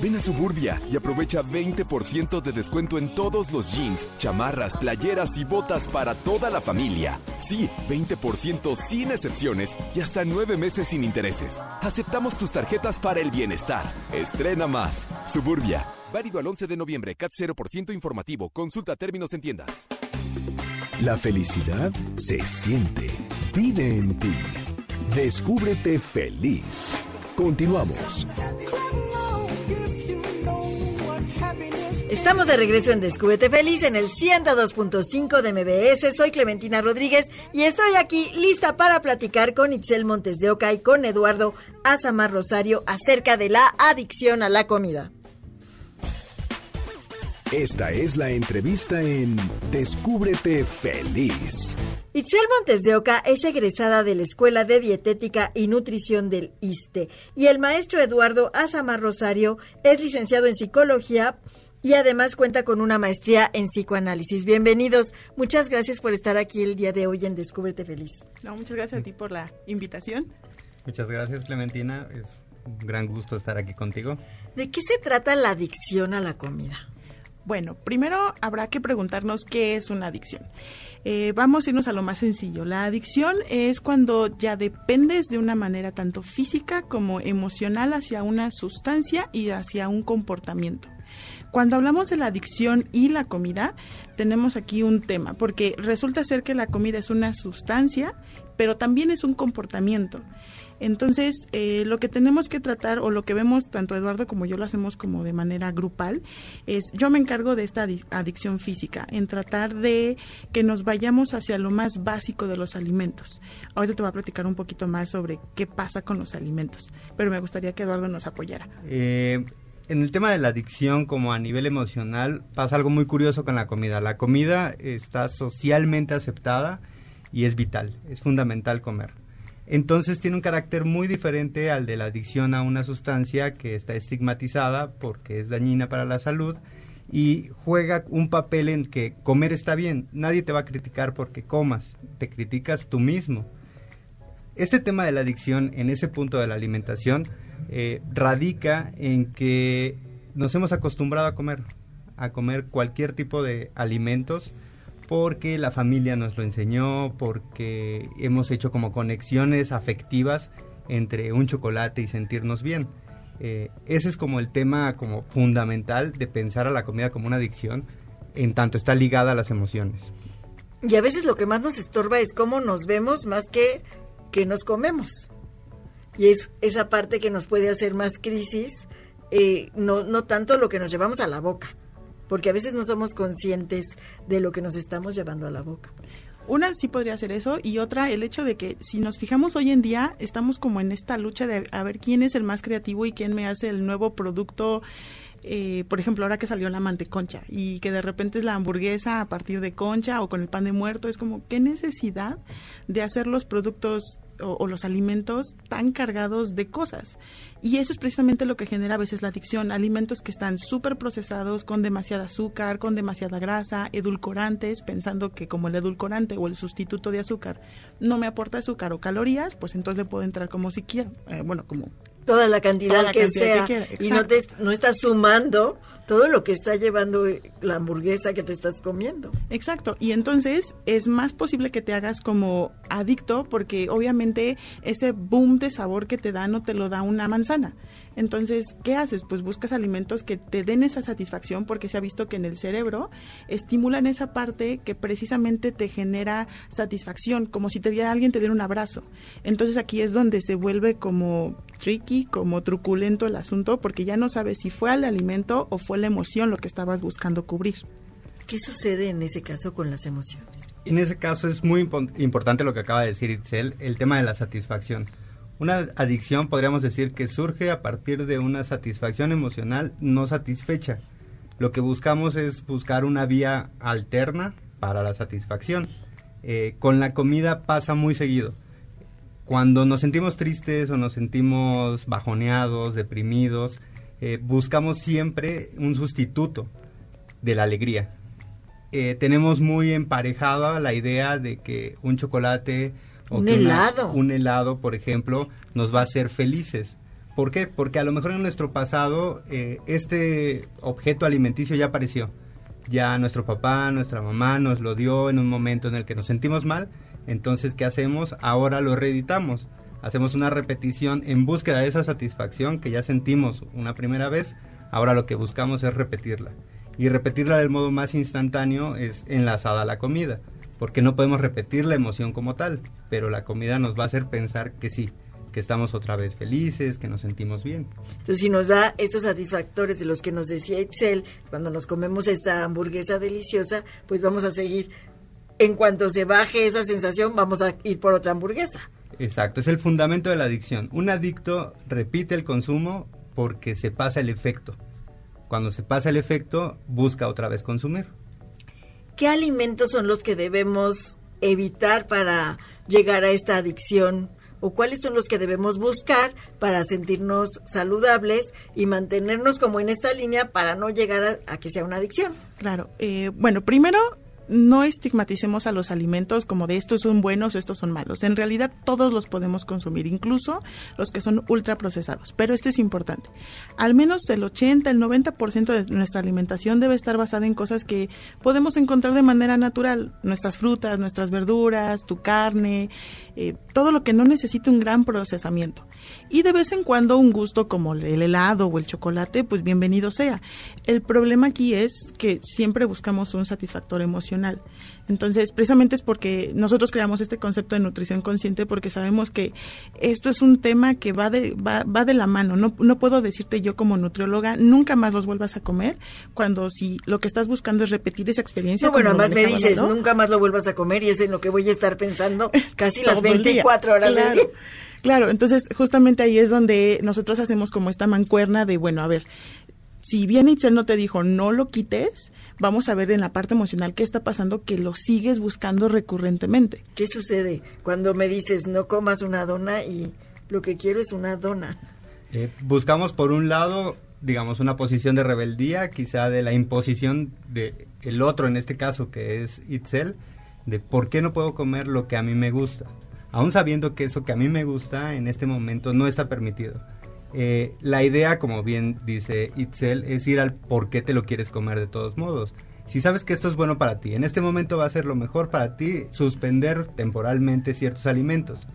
Ven a Suburbia y aprovecha 20% de descuento en todos los jeans, chamarras, playeras y botas para toda la familia. Sí, 20% sin excepciones y hasta nueve meses sin intereses. Aceptamos tus tarjetas para el bienestar. Estrena más. Suburbia. Válido al 11 de noviembre. CAT 0% informativo. Consulta términos en tiendas. La felicidad se siente. Vive en ti. Descúbrete feliz. Continuamos. Estamos de regreso en Descúbrete Feliz en el 102.5 de MBS. Soy Clementina Rodríguez y estoy aquí lista para platicar con Itzel Montes de Oca y con Eduardo Azamar Rosario acerca de la adicción a la comida. Esta es la entrevista en Descúbrete Feliz. Itzel Montes de Oca es egresada de la Escuela de Dietética y Nutrición del ISTE y el maestro Eduardo Azamar Rosario es licenciado en Psicología y además cuenta con una maestría en psicoanálisis. Bienvenidos. Muchas gracias por estar aquí el día de hoy en Descúbrete Feliz. No, muchas gracias a ti por la invitación. Muchas gracias, Clementina. Es un gran gusto estar aquí contigo. ¿De qué se trata la adicción a la comida? Bueno, primero habrá que preguntarnos qué es una adicción. Eh, vamos a irnos a lo más sencillo. La adicción es cuando ya dependes de una manera tanto física como emocional hacia una sustancia y hacia un comportamiento. Cuando hablamos de la adicción y la comida, tenemos aquí un tema, porque resulta ser que la comida es una sustancia, pero también es un comportamiento. Entonces, eh, lo que tenemos que tratar, o lo que vemos tanto Eduardo como yo lo hacemos como de manera grupal, es yo me encargo de esta adicción física, en tratar de que nos vayamos hacia lo más básico de los alimentos. Ahorita te voy a platicar un poquito más sobre qué pasa con los alimentos, pero me gustaría que Eduardo nos apoyara. Eh, en el tema de la adicción, como a nivel emocional, pasa algo muy curioso con la comida. La comida está socialmente aceptada y es vital, es fundamental comer. Entonces tiene un carácter muy diferente al de la adicción a una sustancia que está estigmatizada porque es dañina para la salud y juega un papel en que comer está bien, nadie te va a criticar porque comas, te criticas tú mismo. Este tema de la adicción en ese punto de la alimentación eh, radica en que nos hemos acostumbrado a comer, a comer cualquier tipo de alimentos porque la familia nos lo enseñó, porque hemos hecho como conexiones afectivas entre un chocolate y sentirnos bien. Eh, ese es como el tema como fundamental de pensar a la comida como una adicción, en tanto está ligada a las emociones. Y a veces lo que más nos estorba es cómo nos vemos más que que nos comemos y es esa parte que nos puede hacer más crisis, eh, no, no tanto lo que nos llevamos a la boca, porque a veces no somos conscientes de lo que nos estamos llevando a la boca. Una sí podría ser eso y otra el hecho de que si nos fijamos hoy en día estamos como en esta lucha de a ver quién es el más creativo y quién me hace el nuevo producto eh, por ejemplo, ahora que salió la manteconcha y que de repente es la hamburguesa a partir de concha o con el pan de muerto, es como, ¿qué necesidad de hacer los productos o, los alimentos tan cargados de cosas? Y eso es precisamente lo que genera a veces la adicción, alimentos que están súper procesados, con demasiada azúcar, con demasiada grasa, edulcorantes, pensando que como el edulcorante o el sustituto de azúcar no me aporta azúcar o calorías, pues entonces le puedo entrar como si quiero, eh, bueno, como toda la cantidad, que sea y no te no estás sumando todo lo que está llevando la hamburguesa que te estás comiendo. Exacto, y entonces es más posible que te hagas como adicto porque obviamente ese boom de sabor que te da no te lo da una manzana. Entonces, ¿qué haces? Pues buscas alimentos que te den esa satisfacción porque se ha visto que en el cerebro estimulan esa parte que precisamente te genera satisfacción, como si te diera alguien te diera un abrazo. Entonces aquí es donde se vuelve como tricky, como truculento el asunto porque ya no sabes si fue el alimento o fue la emoción lo que estabas buscando cubrir. ¿Qué sucede en ese caso con las emociones? En ese caso es muy importante lo que acaba de decir Itzel, el tema de la satisfacción una adicción podríamos decir que surge a partir de una satisfacción emocional no satisfecha. Lo que buscamos es buscar una vía alterna para la satisfacción. Eh, con la comida pasa muy seguido. Cuando nos sentimos tristes o nos sentimos bajoneados, deprimidos, eh, buscamos siempre un sustituto de la alegría. Eh, tenemos muy emparejada la idea de que un chocolate un helado. un helado, por ejemplo, nos va a hacer felices. ¿Por qué? Porque a lo mejor en nuestro pasado eh, este objeto alimenticio ya apareció. Ya nuestro papá, nuestra mamá nos lo dio en un momento en el que nos sentimos mal. Entonces, ¿qué hacemos? Ahora lo reeditamos. Hacemos una repetición en búsqueda de esa satisfacción que ya sentimos una primera vez. Ahora lo que buscamos es repetirla. Y repetirla del modo más instantáneo es enlazada a la comida porque no podemos repetir la emoción como tal, pero la comida nos va a hacer pensar que sí, que estamos otra vez felices, que nos sentimos bien. Entonces, si nos da estos satisfactores de los que nos decía Itzel, cuando nos comemos esta hamburguesa deliciosa, pues vamos a seguir. En cuanto se baje esa sensación, vamos a ir por otra hamburguesa. Exacto, es el fundamento de la adicción. Un adicto repite el consumo porque se pasa el efecto. Cuando se pasa el efecto, busca otra vez consumir. ¿Qué alimentos son los que debemos evitar para llegar a esta adicción? ¿O cuáles son los que debemos buscar para sentirnos saludables y mantenernos como en esta línea para no llegar a, que sea una adicción? Claro. Eh, bueno, primero no estigmaticemos a los alimentos como de estos son buenos o estos son malos. En realidad todos los podemos consumir, incluso los que son ultraprocesados. Pero este es importante. Al menos el 80, el 90% de nuestra alimentación debe estar basada en cosas que podemos encontrar de manera natural. Nuestras frutas, nuestras verduras, tu carne, eh, todo lo que no necesite un gran procesamiento. Y de vez en cuando un gusto como el helado o el chocolate, pues bienvenido sea. El problema aquí es que siempre buscamos un satisfactor emocional. Entonces, precisamente es porque nosotros creamos este concepto de nutrición consciente porque sabemos que esto es un tema que va de, va, va de la mano. No, no puedo decirte yo como nutrióloga, nunca más los vuelvas a comer cuando si lo que estás buscando es repetir esa experiencia. No, bueno, además me dices, nunca más lo vuelvas a comer y es en lo que voy a estar pensando casi las 24 horas del día. Claro, entonces justamente ahí es donde nosotros hacemos como esta mancuerna de, bueno, a ver, si bien Itzel no te dijo no lo quites, vamos a ver en la parte emocional qué está pasando que lo sigues buscando recurrentemente. ¿Qué sucede cuando me dices no comas una dona y lo que quiero es una dona? Eh, buscamos por un lado, digamos, una posición de rebeldía, quizá de la imposición de el otro en este caso que es Itzel, de por qué no puedo comer lo que a mí me gusta aún sabiendo que eso que a mí me gusta en este momento no está permitido. Eh, la idea, como bien dice Itzel, es ir al por qué te lo quieres comer de todos modos. Si sabes que esto es bueno para ti, en este momento va a ser lo mejor para ti suspender temporalmente ciertos alimentos.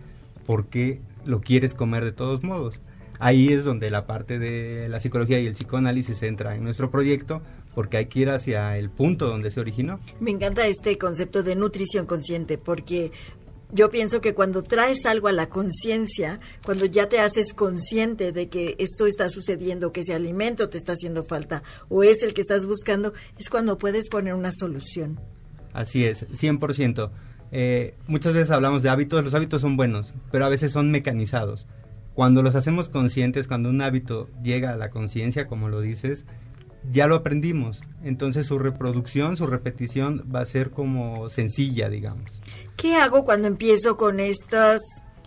¿Por qué lo quieres comer de todos modos? Ahí es donde la parte de la psicología y el psicoanálisis entra en nuestro proyecto porque hay que ir hacia el punto donde se originó. Me encanta este concepto de nutrición consciente porque yo pienso que cuando traes algo a la conciencia, cuando ya te haces consciente de que esto está sucediendo, que ese alimento te está haciendo falta o es el que estás buscando, es cuando puedes poner una solución. Así es, 100%. Eh, muchas veces hablamos de hábitos, los hábitos son buenos, pero a veces son mecanizados. Cuando los hacemos conscientes, cuando un hábito llega a la conciencia, como lo dices, ya lo aprendimos. Entonces su reproducción, su repetición va a ser como sencilla, digamos. ¿Qué hago cuando empiezo con estos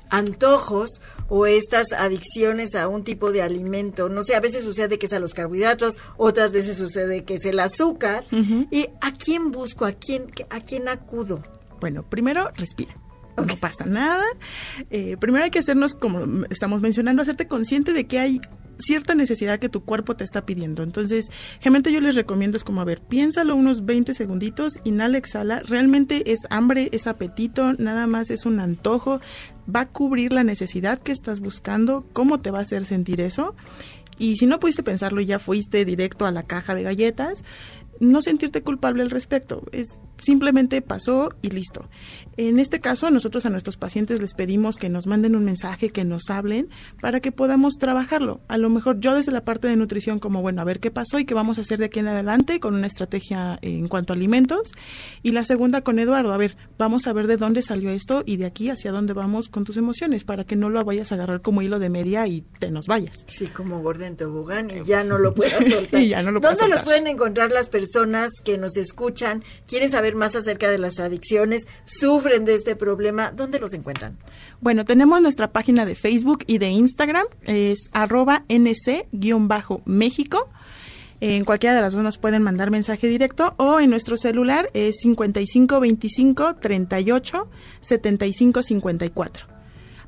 antojos o estas adicciones a un tipo de alimento? No sé, a veces sucede que es a los carbohidratos, otras veces sucede que es el azúcar. ¿Y a quién busco? ¿A quién, a quién acudo? Bueno, primero respira no pasa nada. Eh, primero hay que hacernos, como estamos mencionando, hacerte consciente de que hay cierta necesidad que tu cuerpo te está pidiendo. Entonces, generalmente yo les recomiendo es como, a ver, piénsalo unos 20 segunditos, inhala, exhala, realmente es hambre, es apetito, nada más es un antojo, va a cubrir la necesidad que estás buscando, cómo te va a hacer sentir eso. Y si no pudiste pensarlo y ya fuiste directo a la caja de galletas, no sentirte culpable al respecto. Es simplemente pasó y listo. En este caso, nosotros a nuestros pacientes les pedimos que nos manden un mensaje, que nos hablen, para que podamos trabajarlo. A lo mejor yo desde la parte de nutrición, como bueno, a ver qué pasó y qué vamos a hacer de aquí en adelante con una estrategia en cuanto a alimentos. Y la segunda con Eduardo, a ver, vamos a ver de dónde salió esto y de aquí hacia dónde vamos con tus emociones, para que no lo vayas a agarrar como hilo de media y te nos vayas. Sí, como Gordon Tobogán y ya no lo puedas soltar. y ya no lo ¿Dónde los pueden encontrar las personas que nos escuchan, quieren saber más acerca de las adicciones, sufren de este problema, ¿dónde los encuentran? Bueno, tenemos nuestra página de Facebook y de Instagram, es arroba nc-méxico. En cualquiera de las dos nos pueden mandar mensaje directo o en nuestro celular es 5525 38 75 54.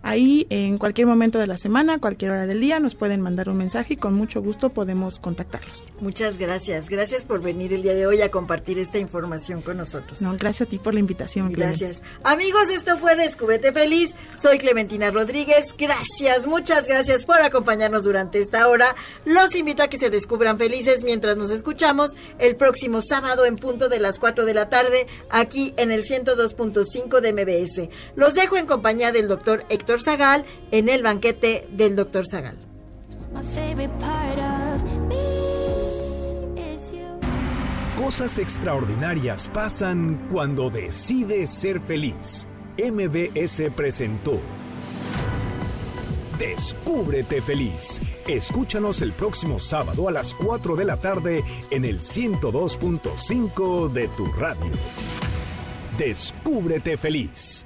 Ahí en cualquier momento de la semana, cualquier hora del día, nos pueden mandar un mensaje y con mucho gusto podemos contactarlos. Muchas gracias. Gracias por venir el día de hoy a compartir esta información con nosotros. No, gracias a ti por la invitación. Gracias. Amigos, esto fue Descúbrete Feliz. Soy Clementina Rodríguez. Gracias, muchas gracias por acompañarnos durante esta hora. Los invito a que se descubran felices mientras nos escuchamos el próximo sábado en punto de las 4 de la tarde aquí en el 102.5 de MBS. Los dejo en compañía del doctor Héctor Zagal en el banquete del Dr. Zagal. Cosas extraordinarias pasan cuando decides ser feliz. MBS presentó Descúbrete feliz. Escúchanos el próximo sábado a las 4 de la tarde en el 102.5 de tu radio. Descúbrete feliz.